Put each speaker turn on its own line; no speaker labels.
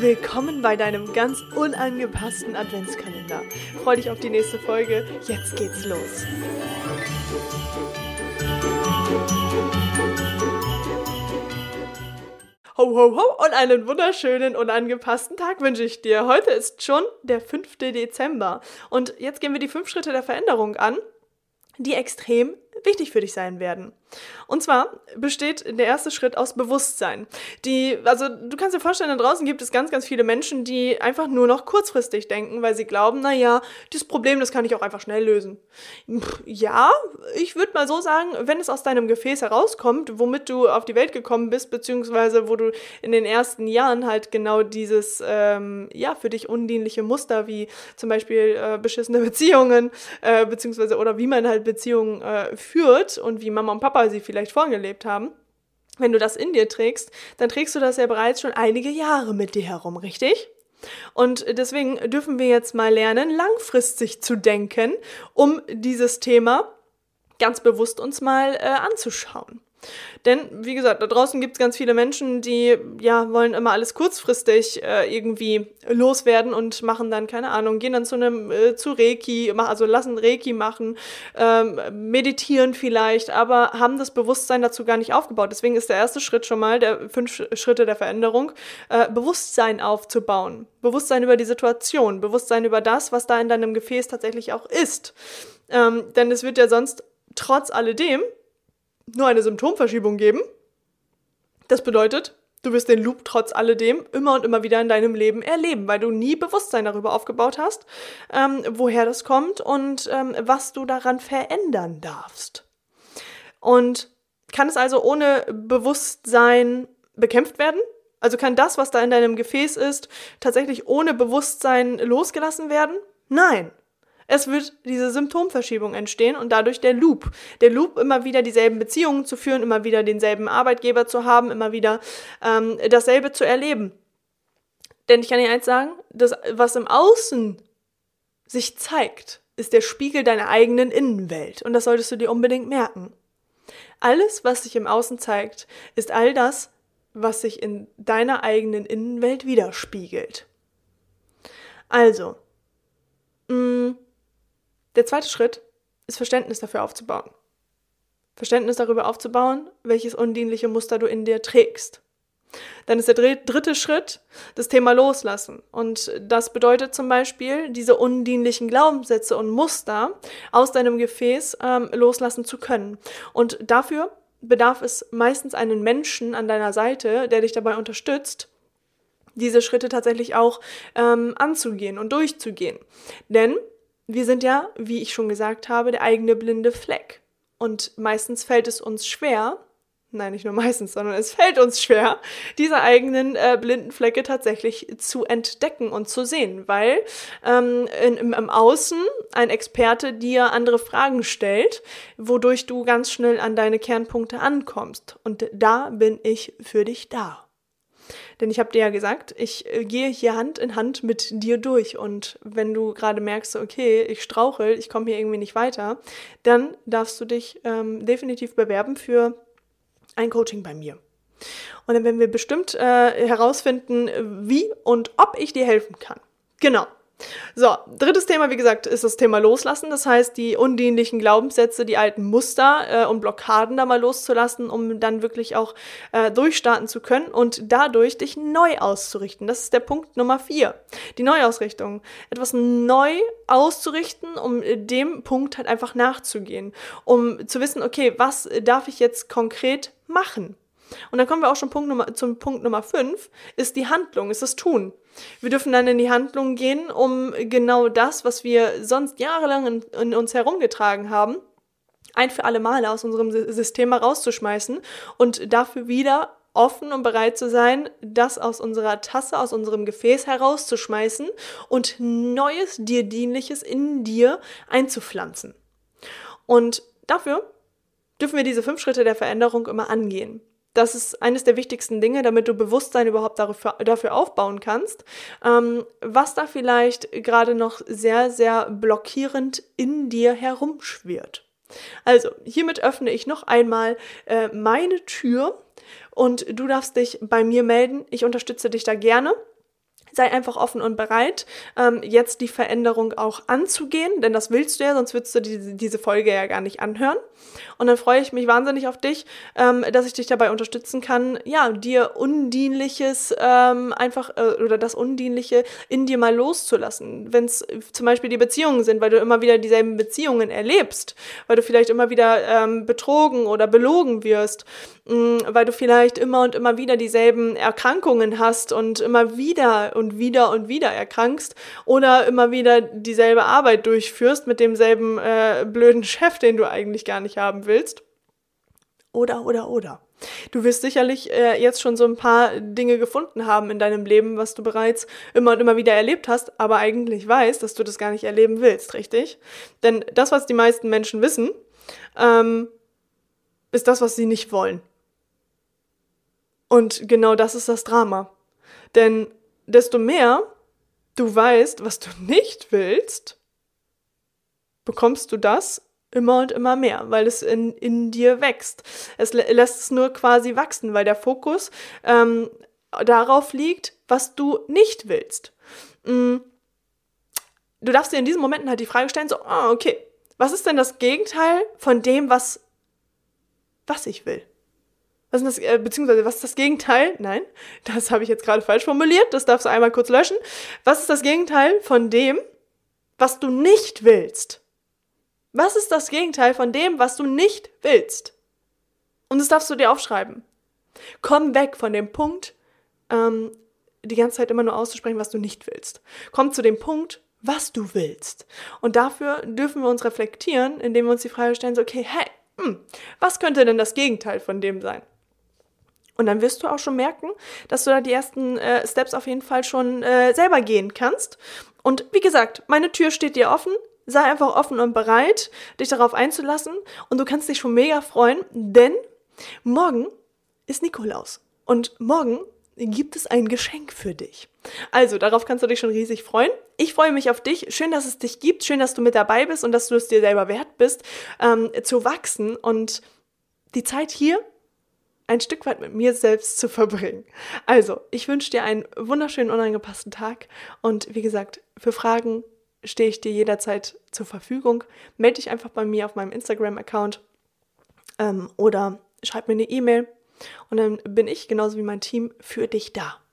Willkommen bei deinem ganz unangepassten Adventskalender. Freu dich auf die nächste Folge. Jetzt geht's los. Ho, ho, ho und einen wunderschönen und angepassten Tag wünsche ich dir. Heute ist schon der 5. Dezember und jetzt gehen wir die fünf Schritte der Veränderung an, die extrem wichtig für dich sein werden. Und zwar besteht der erste Schritt aus Bewusstsein. Die, also du kannst dir vorstellen, da draußen gibt es ganz, ganz viele Menschen, die einfach nur noch kurzfristig denken, weil sie glauben, naja, das Problem, das kann ich auch einfach schnell lösen. Ja, ich würde mal so sagen, wenn es aus deinem Gefäß herauskommt, womit du auf die Welt gekommen bist, beziehungsweise wo du in den ersten Jahren halt genau dieses, ähm, ja, für dich undienliche Muster wie zum Beispiel äh, beschissene Beziehungen, äh, beziehungsweise oder wie man halt Beziehungen äh, führt und wie Mama und Papa sie vielleicht vorgelebt haben, wenn du das in dir trägst, dann trägst du das ja bereits schon einige Jahre mit dir herum, richtig? Und deswegen dürfen wir jetzt mal lernen, langfristig zu denken, um dieses Thema ganz bewusst uns mal äh, anzuschauen. Denn, wie gesagt, da draußen gibt es ganz viele Menschen, die ja wollen immer alles kurzfristig äh, irgendwie loswerden und machen dann, keine Ahnung, gehen dann zu einem, äh, zu Reiki, also lassen Reiki machen, ähm, meditieren vielleicht, aber haben das Bewusstsein dazu gar nicht aufgebaut. Deswegen ist der erste Schritt schon mal, der fünf Schritte der Veränderung, äh, Bewusstsein aufzubauen. Bewusstsein über die Situation, Bewusstsein über das, was da in deinem Gefäß tatsächlich auch ist. Ähm, denn es wird ja sonst trotz alledem nur eine Symptomverschiebung geben. Das bedeutet, du wirst den Loop trotz alledem immer und immer wieder in deinem Leben erleben, weil du nie Bewusstsein darüber aufgebaut hast, ähm, woher das kommt und ähm, was du daran verändern darfst. Und kann es also ohne Bewusstsein bekämpft werden? Also kann das, was da in deinem Gefäß ist, tatsächlich ohne Bewusstsein losgelassen werden? Nein. Es wird diese Symptomverschiebung entstehen und dadurch der Loop. Der Loop, immer wieder dieselben Beziehungen zu führen, immer wieder denselben Arbeitgeber zu haben, immer wieder ähm, dasselbe zu erleben. Denn ich kann dir eins sagen, das, was im Außen sich zeigt, ist der Spiegel deiner eigenen Innenwelt. Und das solltest du dir unbedingt merken. Alles, was sich im Außen zeigt, ist all das, was sich in deiner eigenen Innenwelt widerspiegelt. Also, mh, mm, der zweite Schritt ist Verständnis dafür aufzubauen. Verständnis darüber aufzubauen, welches undienliche Muster du in dir trägst. Dann ist der dritte Schritt das Thema Loslassen. Und das bedeutet zum Beispiel, diese undienlichen Glaubenssätze und Muster aus deinem Gefäß ähm, loslassen zu können. Und dafür bedarf es meistens einen Menschen an deiner Seite, der dich dabei unterstützt, diese Schritte tatsächlich auch ähm, anzugehen und durchzugehen. Denn wir sind ja, wie ich schon gesagt habe, der eigene blinde Fleck. Und meistens fällt es uns schwer, nein, nicht nur meistens, sondern es fällt uns schwer, diese eigenen äh, blinden Flecke tatsächlich zu entdecken und zu sehen, weil ähm, in, im, im Außen ein Experte dir andere Fragen stellt, wodurch du ganz schnell an deine Kernpunkte ankommst. Und da bin ich für dich da. Denn ich habe dir ja gesagt, ich äh, gehe hier Hand in Hand mit dir durch. Und wenn du gerade merkst, okay, ich strauchel, ich komme hier irgendwie nicht weiter, dann darfst du dich ähm, definitiv bewerben für ein Coaching bei mir. Und dann werden wir bestimmt äh, herausfinden, wie und ob ich dir helfen kann. Genau. So, drittes Thema, wie gesagt, ist das Thema Loslassen. Das heißt, die undienlichen Glaubenssätze, die alten Muster äh, und Blockaden da mal loszulassen, um dann wirklich auch äh, durchstarten zu können und dadurch dich neu auszurichten. Das ist der Punkt Nummer vier. Die Neuausrichtung. Etwas neu auszurichten, um dem Punkt halt einfach nachzugehen. Um zu wissen, okay, was darf ich jetzt konkret machen? Und dann kommen wir auch schon Punkt Nummer, zum Punkt Nummer 5, ist die Handlung, ist das Tun. Wir dürfen dann in die Handlung gehen, um genau das, was wir sonst jahrelang in, in uns herumgetragen haben, ein für alle Male aus unserem System herauszuschmeißen und dafür wieder offen und bereit zu sein, das aus unserer Tasse, aus unserem Gefäß herauszuschmeißen und Neues, dir Dienliches in dir einzupflanzen. Und dafür dürfen wir diese fünf Schritte der Veränderung immer angehen. Das ist eines der wichtigsten Dinge, damit du Bewusstsein überhaupt dafür, dafür aufbauen kannst. Ähm, was da vielleicht gerade noch sehr, sehr blockierend in dir herumschwirrt. Also, hiermit öffne ich noch einmal äh, meine Tür und du darfst dich bei mir melden. Ich unterstütze dich da gerne sei einfach offen und bereit, ähm, jetzt die Veränderung auch anzugehen, denn das willst du ja, sonst würdest du die, diese Folge ja gar nicht anhören. Und dann freue ich mich wahnsinnig auf dich, ähm, dass ich dich dabei unterstützen kann, ja, dir Undienliches ähm, einfach äh, oder das Undienliche in dir mal loszulassen. Wenn es zum Beispiel die Beziehungen sind, weil du immer wieder dieselben Beziehungen erlebst, weil du vielleicht immer wieder ähm, betrogen oder belogen wirst, mh, mm, weil du vielleicht immer und immer wieder dieselben Erkrankungen hast und immer wieder und wieder und wieder erkrankst oder immer wieder dieselbe Arbeit durchführst mit demselben äh, blöden Chef, den du eigentlich gar nicht haben willst. Oder, oder, oder. Du wirst sicherlich äh, jetzt schon so ein paar Dinge gefunden haben in deinem Leben, was du bereits immer und immer wieder erlebt hast, aber eigentlich weißt, dass du das gar nicht erleben willst, richtig? Denn das, was die meisten Menschen wissen, ähm, ist das, was sie nicht wollen. Und genau das ist das Drama. Denn desto mehr du weißt, was du nicht willst, bekommst du das immer und immer mehr, weil es in, in dir wächst. Es lässt es nur quasi wachsen, weil der Fokus ähm, darauf liegt, was du nicht willst. Mm. Du darfst dir in diesen Momenten halt die Frage stellen, so, ah, okay, was ist denn das Gegenteil von dem, was, was ich will? Was ist das, äh, beziehungsweise was ist das Gegenteil? Nein, das habe ich jetzt gerade falsch formuliert. Das darfst du einmal kurz löschen. Was ist das Gegenteil von dem, was du nicht willst? Was ist das Gegenteil von dem, was du nicht willst? Und das darfst du dir aufschreiben. Komm weg von dem Punkt, ähm, die ganze Zeit immer nur auszusprechen, was du nicht willst. Komm zu dem Punkt, was du willst. Und dafür dürfen wir uns reflektieren, indem wir uns die Frage stellen, so, okay, hey, hm, was könnte denn das Gegenteil von dem sein? Und dann wirst du auch schon merken, dass du da die ersten äh, Steps auf jeden Fall schon äh, selber gehen kannst. Und wie gesagt, meine Tür steht dir offen. Sei einfach offen und bereit, dich darauf einzulassen. Und du kannst dich schon mega freuen, denn morgen ist Nikolaus. Und morgen gibt es ein Geschenk für dich. Also, darauf kannst du dich schon riesig freuen. Ich freue mich auf dich. Schön, dass es dich gibt. Schön, dass du mit dabei bist und dass du es dir selber wert bist, ähm, zu wachsen. Und die Zeit hier ein Stück weit mit mir selbst zu verbringen. Also, ich wünsche dir einen wunderschönen, unangepassten Tag und wie gesagt, für Fragen stehe ich dir jederzeit zur Verfügung. Melde dich einfach bei mir auf meinem Instagram-Account ähm, oder schreib mir eine E-Mail und dann bin ich genauso wie mein Team für dich da.